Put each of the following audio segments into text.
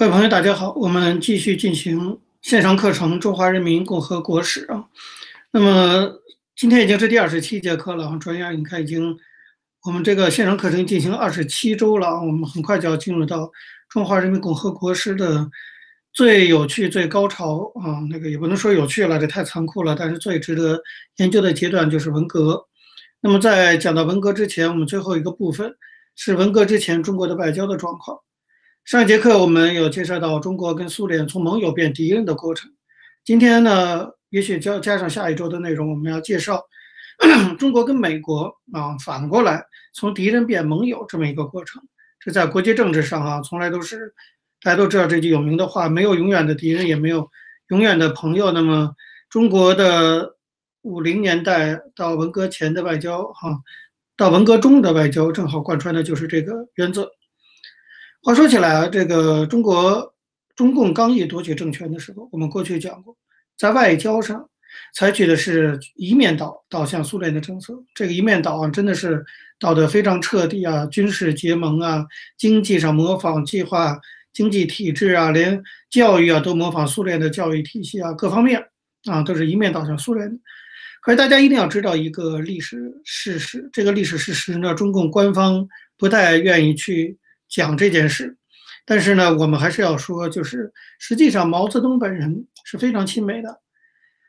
各位朋友，大家好，我们继续进行线上课程《中华人民共和国史》啊。那么今天已经是第二十七节课了啊，转眼你看已经我们这个线上课程进行二十七周了，我们很快就要进入到中华人民共和国史的最有趣、最高潮啊。那个也不能说有趣了，这太残酷了，但是最值得研究的阶段就是文革。那么在讲到文革之前，我们最后一个部分是文革之前中国的外交的状况。上一节课我们有介绍到中国跟苏联从盟友变敌人的过程。今天呢，也许加加上下一周的内容，我们要介绍 中国跟美国啊反过来从敌人变盟友这么一个过程。这在国际政治上啊，从来都是大家都知道这句有名的话：没有永远的敌人，也没有永远的朋友。那么中国的五零年代到文革前的外交，哈，到文革中的外交，正好贯穿的就是这个原则。话说起来啊，这个中国中共刚一夺取政权的时候，我们过去讲过，在外交上采取的是一面倒倒向苏联的政策。这个一面倒啊，真的是倒得非常彻底啊，军事结盟啊，经济上模仿计划经济体制啊，连教育啊都模仿苏联的教育体系啊，各方面啊都是一面倒向苏联。可是大家一定要知道一个历史事实，这个历史事实呢，中共官方不太愿意去。讲这件事，但是呢，我们还是要说，就是实际上毛泽东本人是非常亲美的。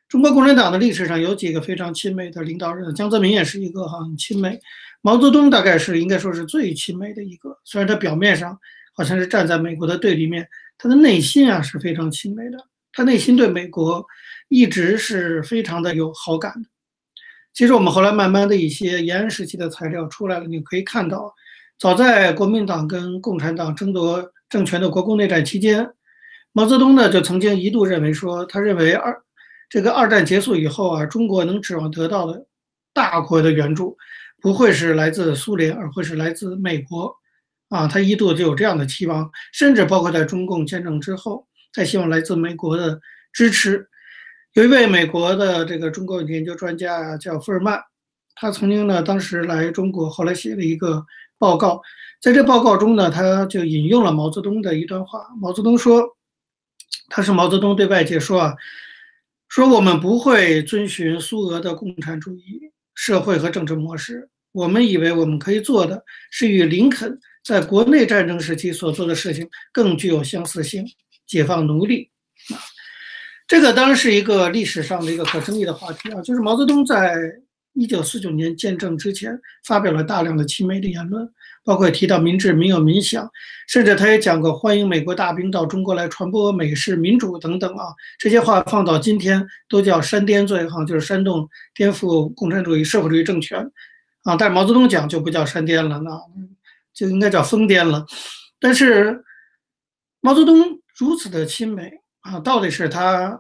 中国共产党的历史上有几个非常亲美的领导人，江泽民也是一个很亲美。毛泽东大概是应该说是最亲美的一个，虽然他表面上好像是站在美国的对立面，他的内心啊是非常亲美的。他内心对美国一直是非常的有好感的。其实我们后来慢慢的一些延安时期的材料出来了，你可以看到。早在国民党跟共产党争夺政权的国共内战期间，毛泽东呢就曾经一度认为说，他认为二这个二战结束以后啊，中国能指望得到的大国的援助，不会是来自苏联，而会是来自美国，啊，他一度就有这样的期望，甚至包括在中共建政之后，他希望来自美国的支持。有一位美国的这个中国研究专家叫富尔曼，他曾经呢当时来中国，后来写了一个。报告，在这报告中呢，他就引用了毛泽东的一段话。毛泽东说：“他是毛泽东对外界说啊，说我们不会遵循苏俄的共产主义社会和政治模式。我们以为我们可以做的是与林肯在国内战争时期所做的事情更具有相似性，解放奴隶。啊，这个当然是一个历史上的一个可争议的话题啊，就是毛泽东在。”一九四九年建政之前，发表了大量的亲美的言论，包括提到民治、民有、民享，甚至他也讲过欢迎美国大兵到中国来传播美式民主等等啊。这些话放到今天都叫煽颠罪，哈，就是煽动、颠覆共产主义、社会主义政权啊。但是毛泽东讲就不叫煽颠了，那就应该叫疯癫了。但是毛泽东如此的亲美啊，到底是他？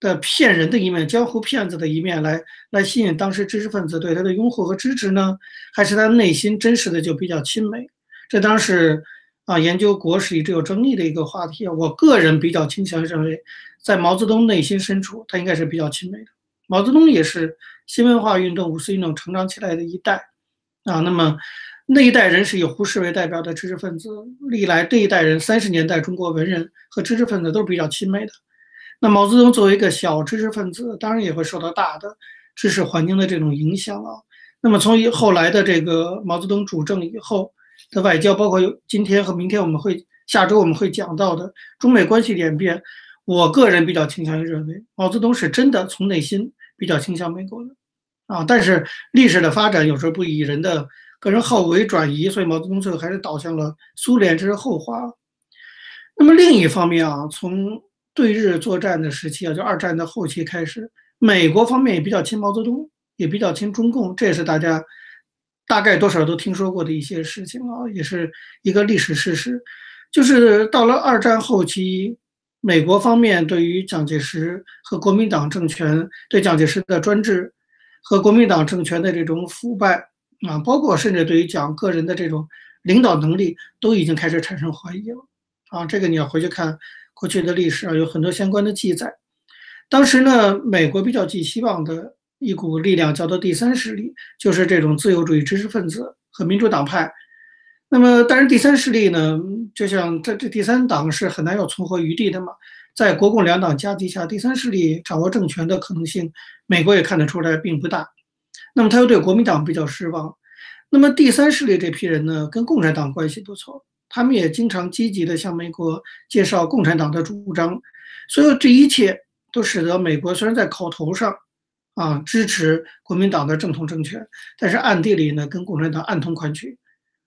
的骗人的一面，江湖骗子的一面，来来吸引当时知识分子对他的拥护和支持呢？还是他内心真实的就比较亲美？这当是啊，研究国史一直有争议的一个话题。我个人比较倾向于认为，在毛泽东内心深处，他应该是比较亲美的。毛泽东也是新文化运动、五四运动成长起来的一代啊。那么那一代人是以胡适为代表的知识分子，历来这一代人三十年代中国文人和知识分子都是比较亲美的。那毛泽东作为一个小知识分子，当然也会受到大的知识环境的这种影响啊。那么从后来的这个毛泽东主政以后的外交，包括今天和明天我们会下周我们会讲到的中美关系演变，我个人比较倾向于认为毛泽东是真的从内心比较倾向美国的啊。但是历史的发展有时候不以人的个人好恶为转移，所以毛泽东最后还是倒向了苏联，这是后话。那么另一方面啊，从对日作战的时期啊，就二战的后期开始，美国方面也比较亲毛泽东，也比较亲中共，这也是大家大概多少都听说过的一些事情啊，也是一个历史事实。就是到了二战后期，美国方面对于蒋介石和国民党政权，对蒋介石的专制和国民党政权的这种腐败啊，包括甚至对于蒋个人的这种领导能力，都已经开始产生怀疑了啊。这个你要回去看。过去的历史啊，有很多相关的记载。当时呢，美国比较寄希望的一股力量叫做第三势力，就是这种自由主义知识分子和民主党派。那么，但是第三势力呢，就像这这第三党是很难有存活余地的嘛。在国共两党夹击下，第三势力掌握政权的可能性，美国也看得出来并不大。那么他又对国民党比较失望。那么第三势力这批人呢，跟共产党关系不错，他们也经常积极地向美国介绍共产党的主张。所以这一切都使得美国虽然在口头上啊支持国民党的正统政权，但是暗地里呢跟共产党暗通款曲。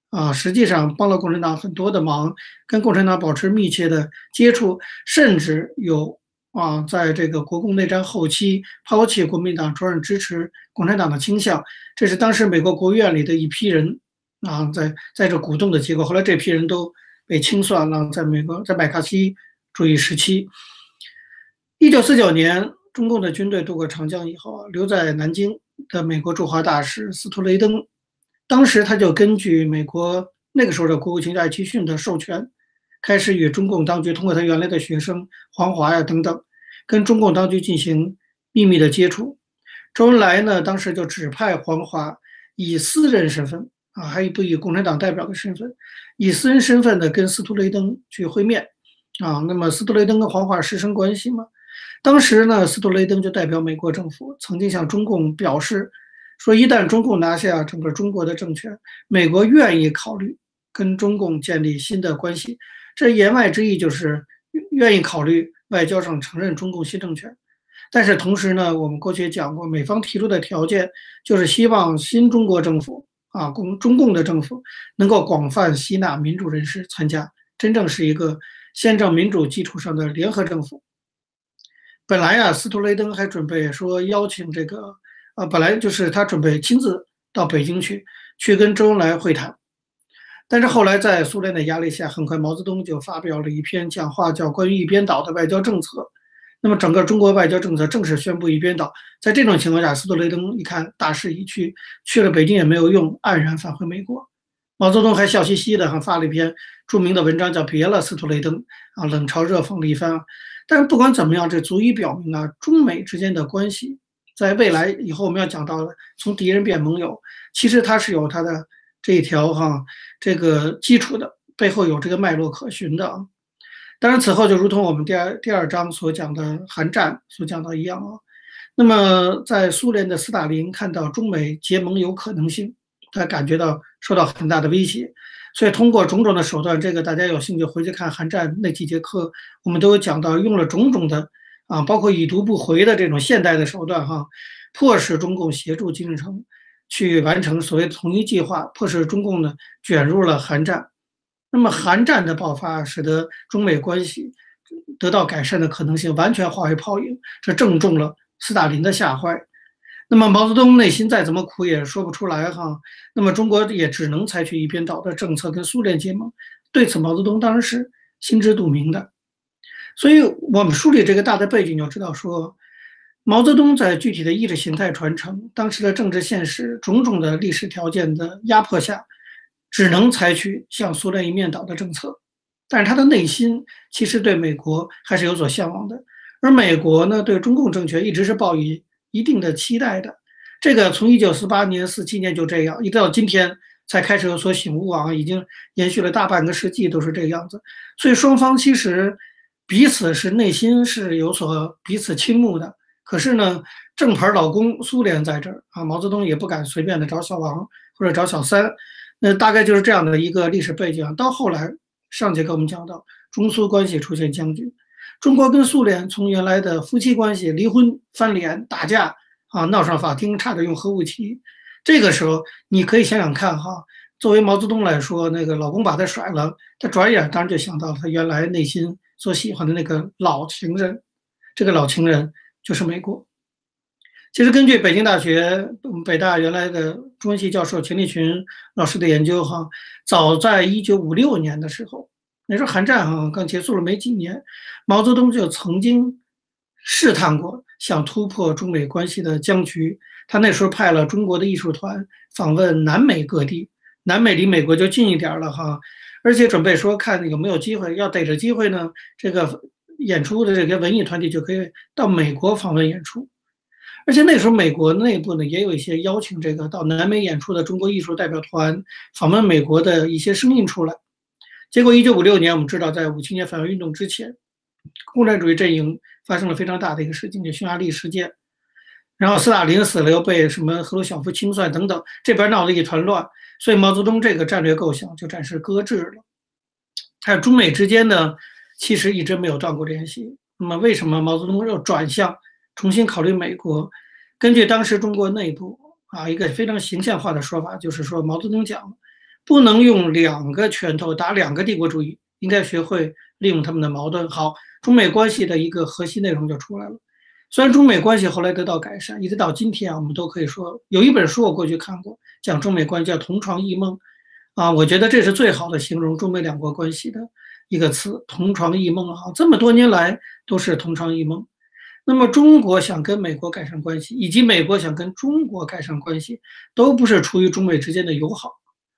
啊，实际上帮了共产党很多的忙，跟共产党保持密切的接触，甚至有啊，在这个国共内战后期抛弃国民党，转而支持共产党的倾向。这是当时美国国务院里的一批人啊，在在这鼓动的结果。后来这批人都被清算了，在美国，在麦卡锡主义时期，一九四九年，中共的军队渡过长江以后，留在南京的美国驻华大使斯图雷登。当时他就根据美国那个时候的国务卿艾奇逊的授权，开始与中共当局通过他原来的学生黄华呀等等，跟中共当局进行秘密的接触。周恩来呢，当时就指派黄华以私人身份啊，还不以共产党代表的身份，以私人身份呢跟斯图雷登去会面啊。那么斯图雷登跟黄华师生关系嘛，当时呢，斯图雷登就代表美国政府曾经向中共表示。说一旦中共拿下整个中国的政权，美国愿意考虑跟中共建立新的关系。这言外之意就是愿意考虑外交上承认中共新政权。但是同时呢，我们过去也讲过，美方提出的条件就是希望新中国政府啊，共中共的政府能够广泛吸纳民主人士参加，真正是一个宪政民主基础上的联合政府。本来呀，斯图雷登还准备说邀请这个。啊，本来就是他准备亲自到北京去，去跟周恩来会谈，但是后来在苏联的压力下，很快毛泽东就发表了一篇讲话，叫《关于一边倒的外交政策》。那么整个中国外交政策正式宣布一边倒。在这种情况下，斯图雷登一看大势已去，去了北京也没有用，黯然返回美国。毛泽东还笑嘻嘻的，还发了一篇著名的文章，叫《别了，斯图雷登》啊，冷嘲热讽了一番。但是不管怎么样，这足以表明啊，中美之间的关系。在未来以后，我们要讲到的从敌人变盟友，其实它是有它的这一条哈这个基础的，背后有这个脉络可循的啊。当然，此后就如同我们第二第二章所讲的韩战所讲到一样啊。那么，在苏联的斯大林看到中美结盟有可能性，他感觉到受到很大的威胁，所以通过种种的手段，这个大家有兴趣回去看韩战那几节课，我们都有讲到，用了种种的。啊，包括已读不回的这种现代的手段，哈，迫使中共协助金日成去完成所谓统一计划，迫使中共呢卷入了韩战。那么韩战的爆发，使得中美关系得到改善的可能性完全化为泡影，这正中了斯大林的下怀。那么毛泽东内心再怎么苦也说不出来，哈。那么中国也只能采取一边倒的政策跟苏联结盟。对此，毛泽东当然是心知肚明的。所以我们梳理这个大的背景，就知道说，毛泽东在具体的意识形态传承、当时的政治现实、种种的历史条件的压迫下，只能采取向苏联一面倒的政策。但是他的内心其实对美国还是有所向往的，而美国呢，对中共政权一直是抱以一定的期待的。这个从一九四八年、四七年就这样，一直到今天才开始有所醒悟啊，已经延续了大半个世纪都是这个样子。所以双方其实。彼此是内心是有所彼此倾慕的，可是呢，正牌老公苏联在这儿啊，毛泽东也不敢随便的找小王或者找小三，那大概就是这样的一个历史背景。到后来，上节课我们讲到中苏关系出现僵局，中国跟苏联从原来的夫妻关系离婚、翻脸、打架啊，闹上法庭，差点用核武器。这个时候，你可以想想看哈，作为毛泽东来说，那个老公把他甩了，他转眼当然就想到他原来内心。所喜欢的那个老情人，这个老情人就是美国。其实根据北京大学北大原来的中文系教授钱理群老师的研究，哈，早在一九五六年的时候，那时候韩战哈刚结束了没几年，毛泽东就曾经试探过想突破中美关系的僵局。他那时候派了中国的艺术团访问南美各地，南美离美国就近一点了哈。而且准备说看有没有机会，要逮着机会呢，这个演出的这个文艺团体就可以到美国访问演出。而且那时候美国内部呢也有一些邀请这个到南美演出的中国艺术代表团访问美国的一些声音出来。结果，一九五六年，我们知道，在五七年反右运动之前，共产主义阵营发生了非常大的一个事件，就匈牙利事件。然后斯大林死了，又被什么赫鲁晓夫清算等等，这边闹得一团乱，所以毛泽东这个战略构想就暂时搁置了。还有中美之间呢，其实一直没有断过联系。那么，为什么毛泽东要转向重新考虑美国？根据当时中国内部啊一个非常形象化的说法，就是说毛泽东讲，不能用两个拳头打两个帝国主义，应该学会利用他们的矛盾。好，中美关系的一个核心内容就出来了。虽然中美关系后来得到改善，一直到今天啊，我们都可以说有一本书我过去看过，讲中美关系叫《同床异梦》，啊，我觉得这是最好的形容中美两国关系的一个词，“同床异梦”啊，这么多年来都是同床异梦。那么，中国想跟美国改善关系，以及美国想跟中国改善关系，都不是出于中美之间的友好，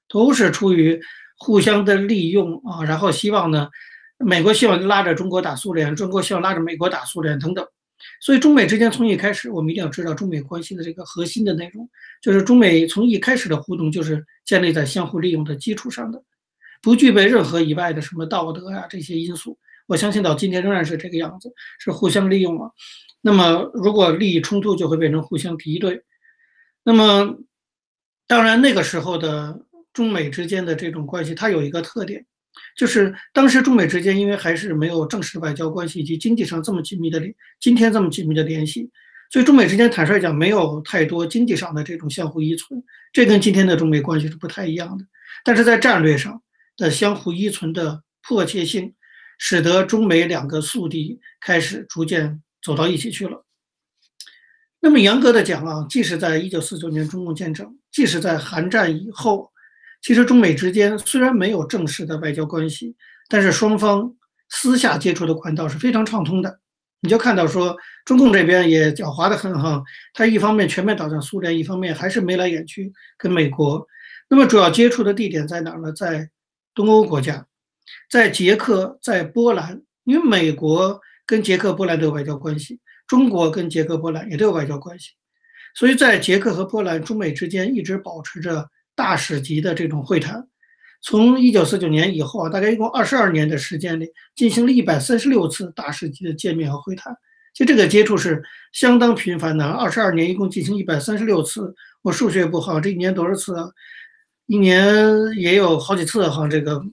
都是出于互相的利用啊。然后希望呢，美国希望拉着中国打苏联，中国希望拉着美国打苏联等等。所以，中美之间从一开始，我们一定要知道中美关系的这个核心的内容，就是中美从一开始的互动就是建立在相互利用的基础上的，不具备任何以外的什么道德呀这些因素。我相信到今天仍然是这个样子，是互相利用了。那么，如果利益冲突，就会变成互相敌对。那么，当然那个时候的中美之间的这种关系，它有一个特点，就是当时中美之间因为还是没有正式外交关系以及经济上这么紧密的联，今天这么紧密的联系，所以中美之间坦率讲没有太多经济上的这种相互依存，这跟今天的中美关系是不太一样的。但是在战略上的相互依存的迫切性。使得中美两个宿敌开始逐渐走到一起去了。那么严格的讲啊，即使在一九四九年中共建政，即使在韩战以后，其实中美之间虽然没有正式的外交关系，但是双方私下接触的管道是非常畅通的。你就看到说，中共这边也狡猾的很哈，他一方面全面倒向苏联，一方面还是眉来眼去跟美国。那么主要接触的地点在哪儿呢？在东欧国家。在捷克，在波兰，因为美国跟捷克、波兰都有外交关系，中国跟捷克、波兰也都有外交关系，所以在捷克和波兰，中美之间一直保持着大使级的这种会谈。从一九四九年以后啊，大概一共二十二年的时间里，进行了一百三十六次大使级的见面和会谈。其实这个接触是相当频繁的，二十二年一共进行一百三十六次。我数学不好，这一年多少次啊？一年也有好几次哈，这个。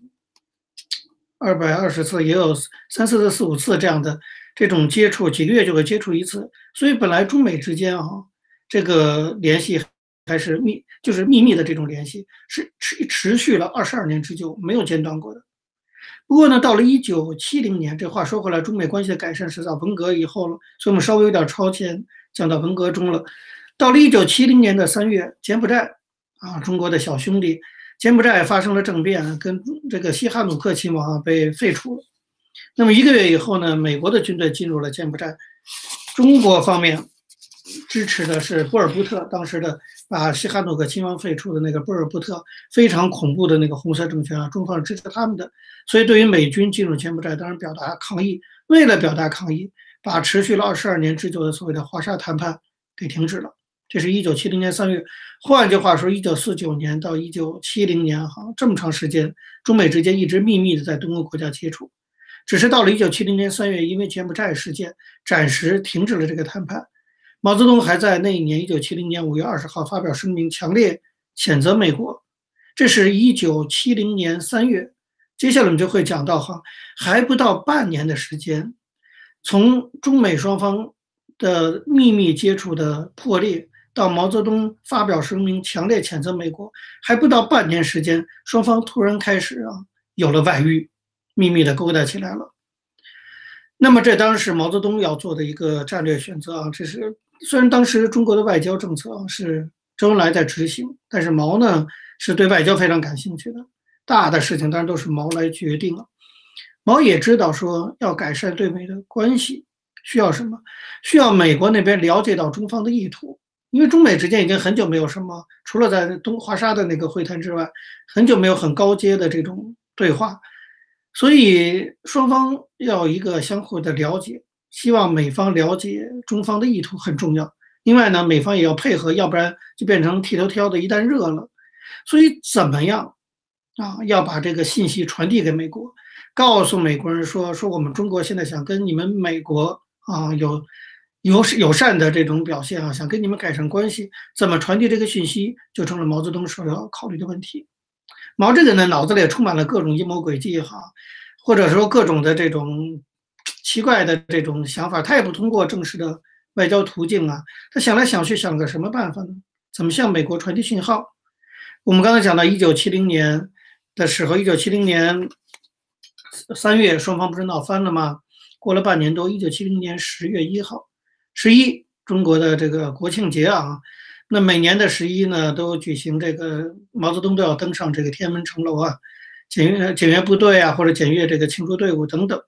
二百二十次也有三四次、四五次这样的这种接触，几个月就会接触一次。所以本来中美之间啊，这个联系还是密，就是秘密的这种联系，是持持续了二十二年之久，没有间断过的。不过呢，到了一九七零年，这话说回来，中美关系的改善是在文革以后了，所以我们稍微有点超前，讲到文革中了。到了一九七零年的三月，柬埔寨啊，中国的小兄弟。柬埔寨发生了政变，跟这个西哈努克亲王被废除了。那么一个月以后呢，美国的军队进入了柬埔寨，中国方面支持的是波尔布特，当时的把西哈努克亲王废除的那个波尔布特非常恐怖的那个红色政权啊，中方支持他们的。所以对于美军进入柬埔寨，当然表达抗议。为了表达抗议，把持续了二十二年之久的所谓的华沙谈判给停止了。这是一九七零年三月，换句话说，一九四九年到一九七零年，哈，这么长时间，中美之间一直秘密的在东欧国家接触，只是到了一九七零年三月，因为柬埔寨事件，暂时停止了这个谈判。毛泽东还在那一年，一九七零年五月二十号发表声明，强烈谴责美国。这是一九七零年三月，接下来我们就会讲到，哈，还不到半年的时间，从中美双方的秘密接触的破裂。到毛泽东发表声明，强烈谴责美国，还不到半年时间，双方突然开始啊有了外遇，秘密的勾搭起来了。那么这当然是毛泽东要做的一个战略选择啊。这是虽然当时中国的外交政策是周恩来在执行，但是毛呢是对外交非常感兴趣的，大的事情当然都是毛来决定了。毛也知道说要改善对美的关系，需要什么？需要美国那边了解到中方的意图。因为中美之间已经很久没有什么，除了在东华沙的那个会谈之外，很久没有很高阶的这种对话，所以双方要一个相互的了解，希望美方了解中方的意图很重要。另外呢，美方也要配合，要不然就变成剃头挑的，一旦热了。所以怎么样啊，要把这个信息传递给美国，告诉美国人说说我们中国现在想跟你们美国啊有友友善的这种表现啊，想跟你们改善关系，怎么传递这个信息，就成了毛泽东首要考虑的问题。毛这个呢，脑子里也充满了各种阴谋诡计哈，或者说各种的这种奇怪的这种想法，他也不通过正式的外交途径啊，他想来想去想个什么办法呢？怎么向美国传递信号？我们刚才讲到一九七零年。的时候，一九七零年三月，双方不是闹翻了吗？过了半年多，一九七零年十月一号，十一，中国的这个国庆节啊，那每年的十一呢，都举行这个毛泽东都要登上这个天安门城楼啊，检阅检阅部队啊，或者检阅这个庆祝队伍等等。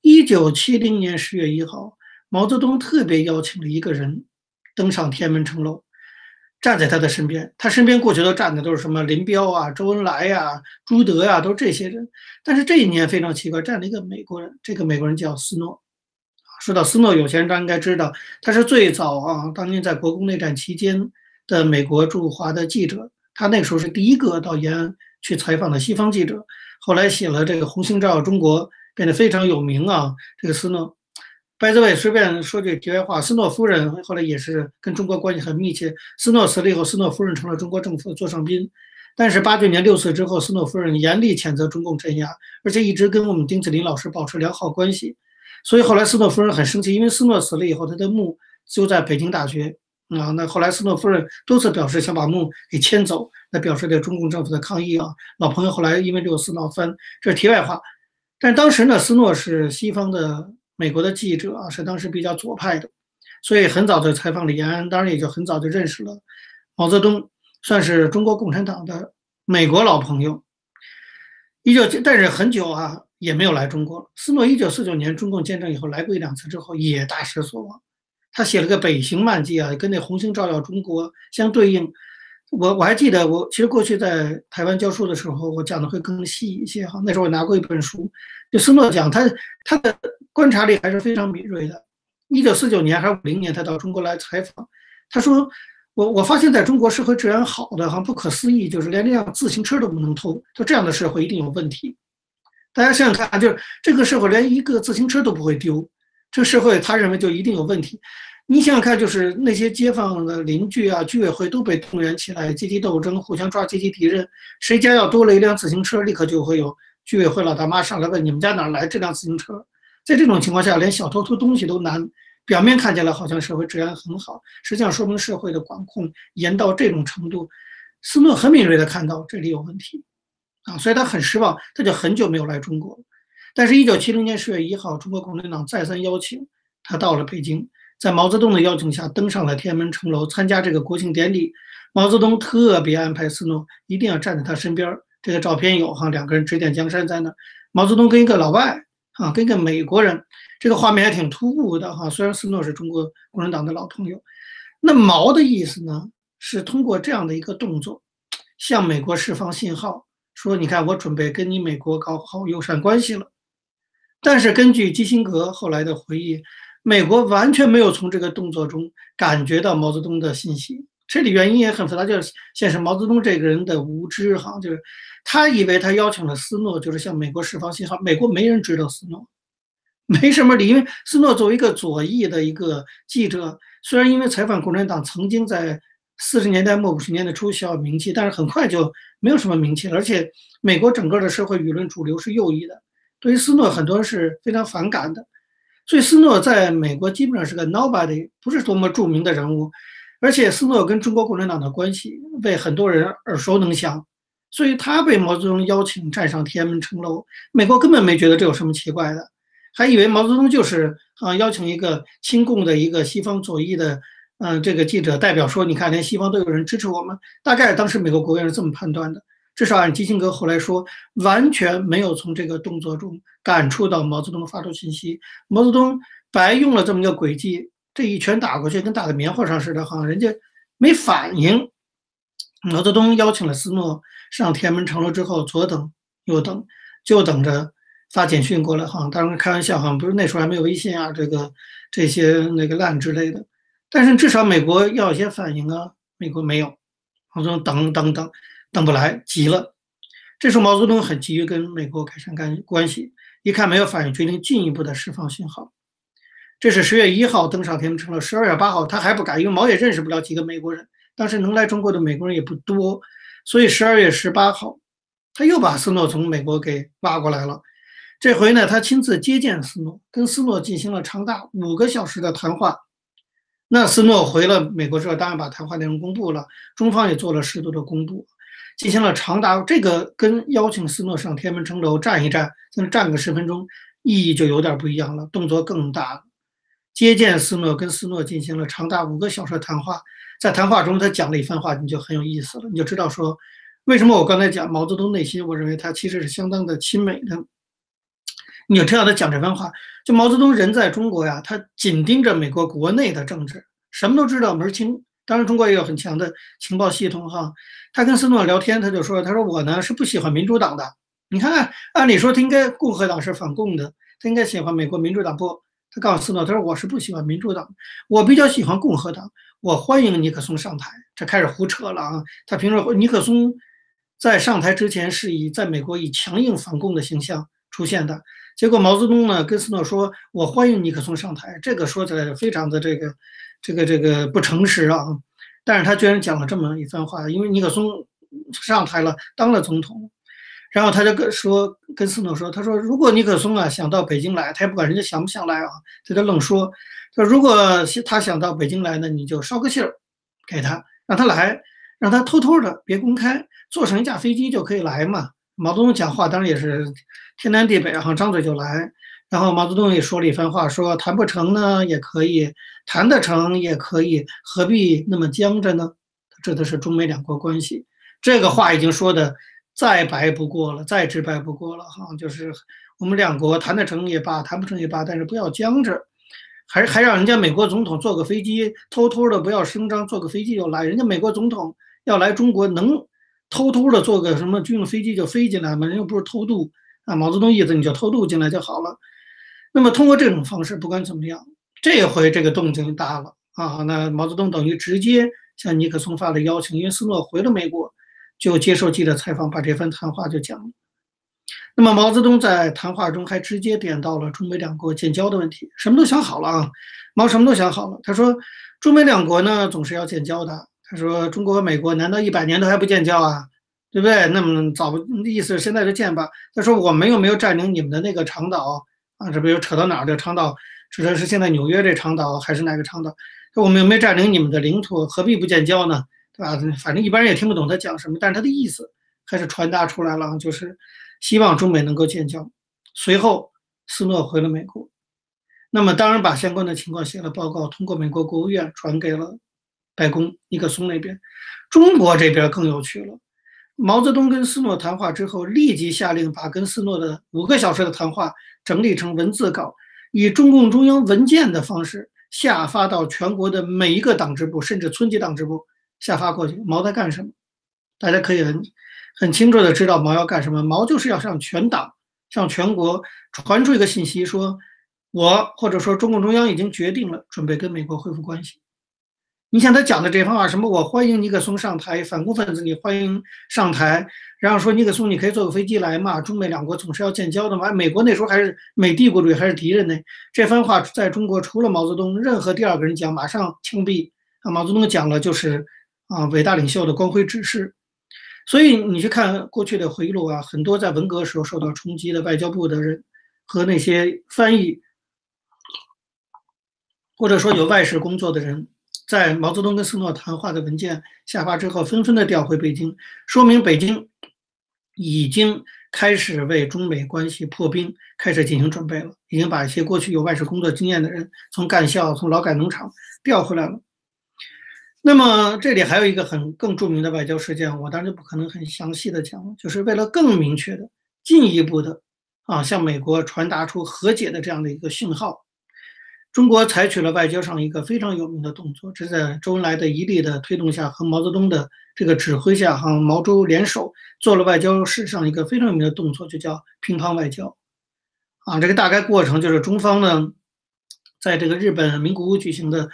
一九七零年十月一号，毛泽东特别邀请了一个人登上天安门城楼。站在他的身边，他身边过去都站的都是什么林彪啊、周恩来呀、朱德呀，都是这些人。但是这一年非常奇怪，站了一个美国人，这个美国人叫斯诺。说到斯诺，有钱人大家应该知道，他是最早啊，当年在国共内战期间的美国驻华的记者，他那个时候是第一个到延安去采访的西方记者，后来写了这个《红星照耀中国》，变得非常有名啊。这个斯诺。白泽伟随便说句题外话，斯诺夫人后来也是跟中国关系很密切。斯诺死了以后，斯诺夫人成了中国政府的座上宾。但是八九年六四之后，斯诺夫人严厉谴责中共镇压，而且一直跟我们丁子霖老师保持良好关系。所以后来斯诺夫人很生气，因为斯诺死了以后，他的墓就在北京大学啊。那后来斯诺夫人多次表示想把墓给迁走，那表示对中共政府的抗议啊。老朋友后来因为六四闹翻，这是题外话。但当时呢，斯诺是西方的。美国的记者啊，是当时比较左派的，所以很早就采访了延安，当然也就很早就认识了毛泽东，算是中国共产党的美国老朋友。一九，但是很久啊，也没有来中国。斯诺一九四九年中共建政以后来过一两次之后，也大失所望。他写了个《北行漫记》啊，跟那《红星照耀中国》相对应。我我还记得，我其实过去在台湾教书的时候，我讲的会更细一些哈。那时候我拿过一本书，就斯诺讲他他的观察力还是非常敏锐的。一九四九年还是五零年，他到中国来采访，他说：“我我发现在中国社会治安好的哈，不可思议，就是连辆自行车都不能偷，就这样的社会一定有问题。大家想想看，就是这个社会连一个自行车都不会丢，这个社会他认为就一定有问题。”你想想看，就是那些街坊的邻居啊，居委会都被动员起来，阶级斗争，互相抓阶级敌人。谁家要多了一辆自行车，立刻就会有居委会老大妈上来问：你们家哪来这辆自行车？在这种情况下，连小偷偷东西都难。表面看起来好像社会治安很好，实际上说明社会的管控严到这种程度。斯诺很敏锐地看到这里有问题，啊，所以他很失望，他就很久没有来中国了。但是，一九七零年十月一号，中国共产党再三邀请他到了北京。在毛泽东的邀请下，登上了天安门城楼参加这个国庆典礼。毛泽东特别安排斯诺一定要站在他身边。这个照片有哈，两个人指点江山在那。毛泽东跟一个老外啊，跟一个美国人，这个画面还挺突兀的哈。虽然斯诺是中国共产党的老朋友，那毛的意思呢，是通过这样的一个动作，向美国释放信号，说你看我准备跟你美国搞好友善关系了。但是根据基辛格后来的回忆。美国完全没有从这个动作中感觉到毛泽东的信息，这里原因也很复杂，就是显示毛泽东这个人的无知哈，就是他以为他邀请了斯诺，就是向美国释放信号。美国没人知道斯诺，没什么理，因为斯诺作为一个左翼的一个记者，虽然因为采访共产党曾经在四十年代末五十年代初小有名气，但是很快就没有什么名气了。而且美国整个的社会舆论主流是右翼的，对于斯诺很多人是非常反感的。所以斯诺在美国基本上是个 nobody，不是多么著名的人物，而且斯诺跟中国共产党的关系被很多人耳熟能详，所以他被毛泽东邀请站上天安门城楼，美国根本没觉得这有什么奇怪的，还以为毛泽东就是啊邀请一个亲共的一个西方左翼的嗯这个记者代表说，你看连西方都有人支持我们，大概当时美国国务院是这么判断的。至少按基辛格后来说，完全没有从这个动作中感触到毛泽东发出信息。毛泽东白用了这么一个诡计，这一拳打过去，跟打在棉花上似的，好像人家没反应。毛泽东邀请了斯诺上天安门城楼之后，左等右等，就等着发简讯过来，哈，当时开玩笑，哈，不是那时候还没有微信啊，这个这些那个烂之类的。但是至少美国要有些反应啊，美国没有，毛泽东等等等。等不来，急了。这时候毛泽东很急于跟美国改善干关系，一看没有反应，决定进一步的释放信号。这是十月一号登上天安门城了，十二月八号他还不敢，因为毛也认识不了几个美国人，当时能来中国的美国人也不多，所以十二月十八号他又把斯诺从美国给挖过来了。这回呢，他亲自接见斯诺，跟斯诺进行了长达五个小时的谈话。那斯诺回了美国之后，当然把谈话内容公布了，中方也做了适度的公布，进行了长达这个跟邀请斯诺上天安门城楼站一站，那站个十分钟，意义就有点不一样了，动作更大。接见斯诺，跟斯诺进行了长达五个小时的谈话，在谈话中他讲了一番话，你就很有意思了，你就知道说，为什么我刚才讲毛泽东内心，我认为他其实是相当的亲美的。你就听到他讲这番话，就毛泽东人在中国呀，他紧盯着美国国内的政治，什么都知道门清。当然，中国也有很强的情报系统哈。他跟斯诺聊天，他就说：“他说我呢是不喜欢民主党的。你看，按理说他应该共和党是反共的，他应该喜欢美国民主党不？他告诉斯诺，他说我是不喜欢民主党，我比较喜欢共和党，我欢迎尼克松上台。这开始胡扯了啊！他平时尼克松在上台之前是以在美国以强硬反共的形象出现的。”结果毛泽东呢跟斯诺说：“我欢迎尼克松上台。”这个说起来非常的这个、这个、这个不诚实啊！但是他居然讲了这么一番话，因为尼克松上台了，当了总统，然后他就跟说跟斯诺说：“他说如果尼克松啊想到北京来，他也不管人家想不想来啊，他就愣说：说如果他想到北京来呢，你就捎个信儿给他，让他来，让他偷偷的别公开，坐上一架飞机就可以来嘛。”毛泽东讲话当然也是天南地北哈，张嘴就来。然后毛泽东也说了一番话，说谈不成呢也可以，谈得成也可以，何必那么僵着呢？他指的是中美两国关系。这个话已经说的再白不过了，再直白不过了哈，就是我们两国谈得成也罢，谈不成也罢，但是不要僵着，还还让人家美国总统坐个飞机，偷偷的不要声张，坐个飞机就来，人家美国总统要来中国能。偷偷的坐个什么军用飞机就飞进来嘛，人又不是偷渡啊。毛泽东意思你就偷渡进来就好了。那么通过这种方式，不管怎么样，这回这个动静大了啊。那毛泽东等于直接向尼克松发了邀请，因为斯诺回了美国，就接受记者采访，把这番谈话就讲了。那么毛泽东在谈话中还直接点到了中美两国建交的问题，什么都想好了啊。毛什么都想好了，他说中美两国呢总是要建交的。他说：“中国和美国难道一百年都还不建交啊？对不对？那么早意思现在就建吧。”他说：“我们又没有占领你们的那个长岛啊，这不又扯到哪儿？这长岛指的是现在纽约这长岛还是哪个长岛？我们又没占领你们的领土，何必不建交呢？对吧？反正一般人也听不懂他讲什么，但是他的意思还是传达出来了，就是希望中美能够建交。随后，斯诺回了美国，那么当然把相关的情况写了报告，通过美国国务院传给了。”白宫尼克松那边，中国这边更有趣了。毛泽东跟斯诺谈话之后，立即下令把跟斯诺的五个小时的谈话整理成文字稿，以中共中央文件的方式下发到全国的每一个党支部，甚至村级党支部下发过去。毛在干什么？大家可以很很清楚的知道毛要干什么。毛就是要向全党、向全国传出一个信息，说我或者说中共中央已经决定了，准备跟美国恢复关系。你像他讲的这番话，什么我欢迎尼克松上台，反共分子你欢迎上台，然后说尼克松你可以坐个飞机来嘛，中美两国总是要建交的嘛。美国那时候还是美帝国主义还是敌人呢？这番话在中国除了毛泽东，任何第二个人讲马上枪毙啊。毛泽东讲了就是啊伟大领袖的光辉指示。所以你去看过去的回忆录啊，很多在文革时候受到冲击的外交部的人和那些翻译，或者说有外事工作的人。在毛泽东跟斯诺谈话的文件下发之后，纷纷的调回北京，说明北京已经开始为中美关系破冰开始进行准备了，已经把一些过去有外事工作经验的人从干校、从劳改农场调回来了。那么这里还有一个很更著名的外交事件，我当然不可能很详细的讲，就是为了更明确的、进一步的啊，向美国传达出和解的这样的一个信号。中国采取了外交上一个非常有名的动作，这在周恩来的一力的推动下和毛泽东的这个指挥下，哈毛周联手做了外交史上一个非常有名的动作，就叫乒乓外交。啊，这个大概过程就是中方呢，在这个日本名古屋举行的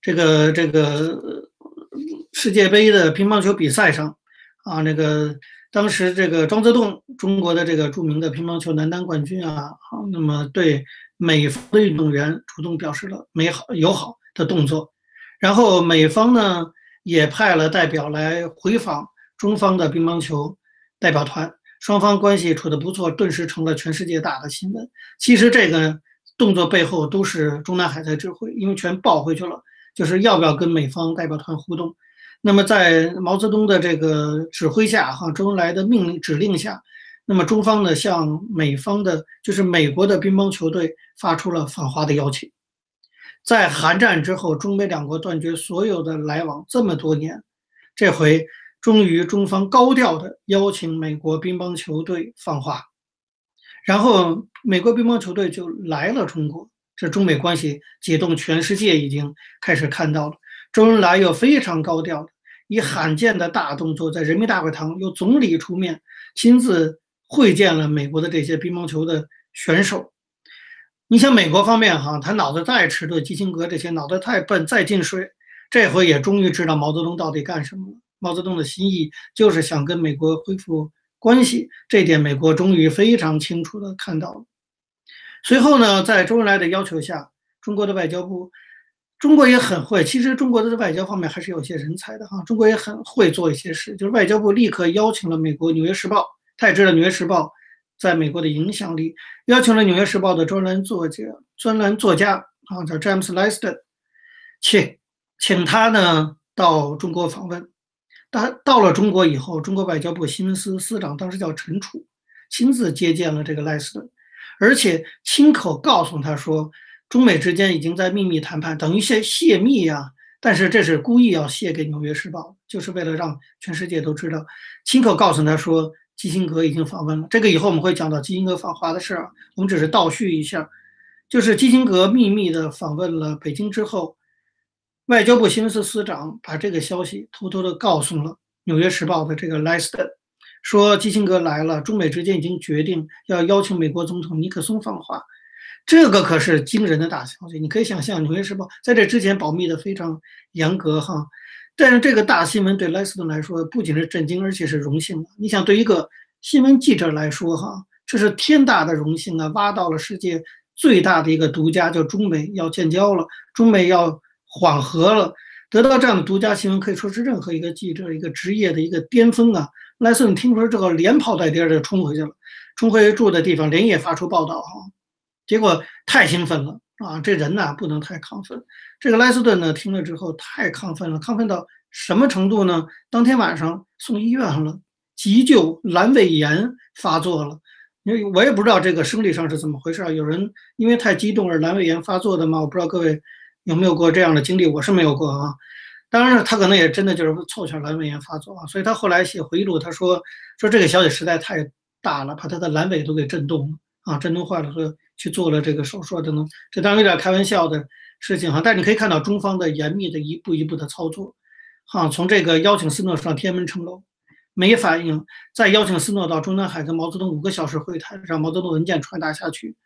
这个这个世界杯的乒乓球比赛上，啊，那个。当时这个庄则栋，中国的这个著名的乒乓球男单冠军啊，好，那么对美方的运动员主动表示了美好友好的动作，然后美方呢也派了代表来回访中方的乒乓球代表团，双方关系处得不错，顿时成了全世界大的新闻。其实这个动作背后都是中南海在指挥，因为全报回去了，就是要不要跟美方代表团互动。那么在毛泽东的这个指挥下，哈，周恩来的命令指令下，那么中方呢向美方的，就是美国的乒乓球队发出了访华的邀请。在韩战之后，中美两国断绝所有的来往这么多年，这回终于中方高调的邀请美国乒乓球队访华，然后美国乒乓球队就来了中国，这中美关系解冻，全世界已经开始看到了。周恩来又非常高调的以罕见的大动作，在人民大会堂由总理出面亲自会见了美国的这些乒乓球的选手。你像美国方面哈，他脑子再迟钝，基辛格这些脑子太笨，再进水，这回也终于知道毛泽东到底干什么了。毛泽东的心意就是想跟美国恢复关系，这点美国终于非常清楚的看到了。随后呢，在周恩来的要求下，中国的外交部。中国也很会，其实中国的外交方面还是有些人才的哈。中国也很会做一些事，就是外交部立刻邀请了美国《纽约时报》，他也知道《纽约时报》在美国的影响力，邀请了《纽约时报》的专栏作家、专栏作家啊，叫 James l e s t o n 请请他呢到中国访问。他到了中国以后，中国外交部新闻司司长当时叫陈楚，亲自接见了这个 l e s t o n 而且亲口告诉他说。中美之间已经在秘密谈判，等于泄泄密呀。但是这是故意要泄给《纽约时报》，就是为了让全世界都知道，亲口告诉他说基辛格已经访问了。这个以后我们会讲到基辛格访华的事儿，我们只是倒叙一下。就是基辛格秘密的访问了北京之后，外交部新闻司司长把这个消息偷偷的告诉了《纽约时报》的这个莱斯特，说基辛格来了，中美之间已经决定要邀请美国总统尼克松访华。这个可是惊人的大消息，你可以想象，《纽约时报》在这之前保密的非常严格哈，但是这个大新闻对莱斯顿来说不仅是震惊，而且是荣幸的。你想，对一个新闻记者来说哈，这是天大的荣幸啊！挖到了世界最大的一个独家，叫中美要建交了，中美要缓和了，得到这样的独家新闻，可以说是任何一个记者一个职业的一个巅峰啊！莱斯顿听说之后，连跑带颠的冲回去了，冲回住的地方，连夜发出报道哈。结果太兴奋了啊！这人呐不能太亢奋。这个莱斯顿呢听了之后太亢奋了，亢奋到什么程度呢？当天晚上送医院了，急救阑尾炎发作了。因为我也不知道这个生理上是怎么回事啊，有人因为太激动而阑尾炎发作的吗？我不知道各位有没有过这样的经历，我是没有过啊。当然了，他可能也真的就是凑巧阑尾炎发作啊。所以他后来写回忆录，他说说这个消息实在太大了，把他的阑尾都给震动了啊，震动坏了，说。去做了这个手术等等，这当然有点开玩笑的事情哈。但是你可以看到中方的严密的一步一步的操作，哈，从这个邀请斯诺上天安门城楼没反应，再邀请斯诺到中南海跟毛泽东五个小时会谈，让毛泽东文件传达下去，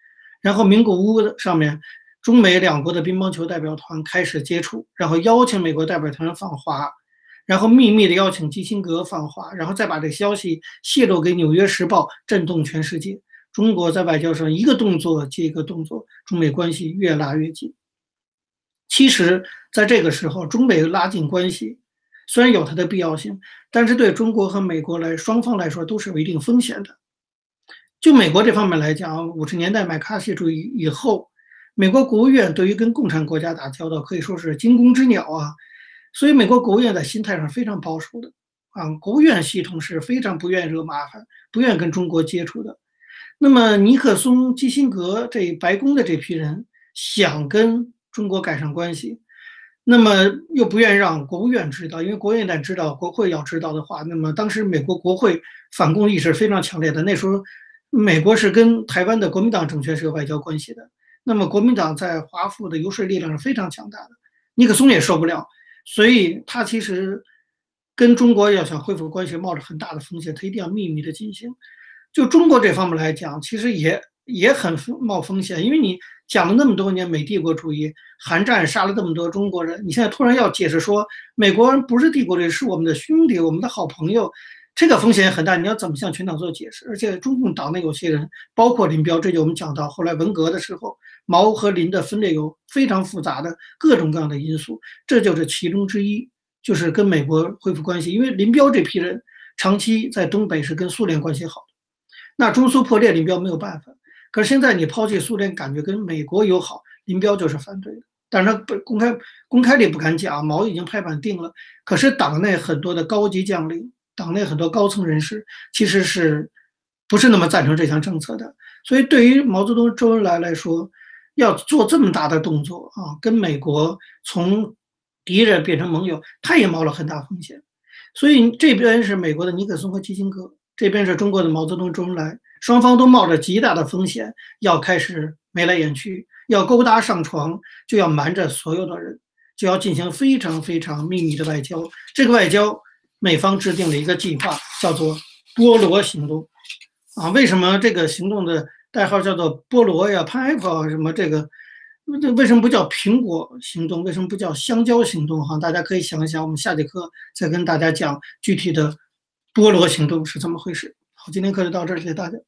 然后名古屋的上面中美两国的乒乓球代表团开始接触，然后邀请美国代表团访华，然后秘密的邀请基辛格访华，然后再把这消息泄露给《纽约时报》，震动全世界。中国在外交上一个动作接一个动作，中美关系越拉越近。其实，在这个时候，中美拉近关系虽然有它的必要性，但是对中国和美国来双方来说都是有一定风险的。就美国这方面来讲，五十年代麦卡锡主义以后，美国国务院对于跟共产国家打交道可以说是惊弓之鸟啊，所以美国国务院在心态上非常保守的啊，国务院系统是非常不愿意惹麻烦，不愿意跟中国接触的。那么尼克松、基辛格这白宫的这批人想跟中国改善关系，那么又不愿让国务院知道，因为国务院知道，国会要知道的话，那么当时美国国会反共意识非常强烈的。那时候，美国是跟台湾的国民党政权是有外交关系的，那么国民党在华府的游说力量是非常强大的，尼克松也受不了，所以他其实跟中国要想恢复关系，冒着很大的风险，他一定要秘密的进行。就中国这方面来讲，其实也也很冒风险，因为你讲了那么多年美帝国主义，韩战杀了这么多中国人，你现在突然要解释说美国人不是帝国主义，是我们的兄弟，我们的好朋友，这个风险很大，你要怎么向全党做解释？而且中共党内有些人，包括林彪，这就我们讲到后来文革的时候，毛和林的分裂有非常复杂的各种各样的因素，这就是其中之一，就是跟美国恢复关系。因为林彪这批人长期在东北是跟苏联关系好，那中苏破裂，林彪没有办法。可是现在你抛弃苏联，感觉跟美国友好，林彪就是反对的。但是他不公开，公开里不敢讲，毛已经拍板定了。可是党内很多的高级将领。党内很多高层人士其实是不是那么赞成这项政策的，所以对于毛泽东、周恩来来说，要做这么大的动作啊，跟美国从敌人变成盟友，他也冒了很大风险。所以这边是美国的尼克松和基辛格，这边是中国的毛泽东、周恩来，双方都冒着极大的风险，要开始眉来眼去，要勾搭上床，就要瞒着所有的人，就要进行非常非常秘密的外交。这个外交。美方制定了一个计划，叫做“菠萝行动”，啊，为什么这个行动的代号叫做“菠萝”呀？pineapple 什么这个，这为什么不叫“苹果行动”？为什么不叫“香蕉行动”？哈，大家可以想一想，我们下节课再跟大家讲具体的“菠萝行动”是怎么回事。好，今天课就到这儿，谢谢大家。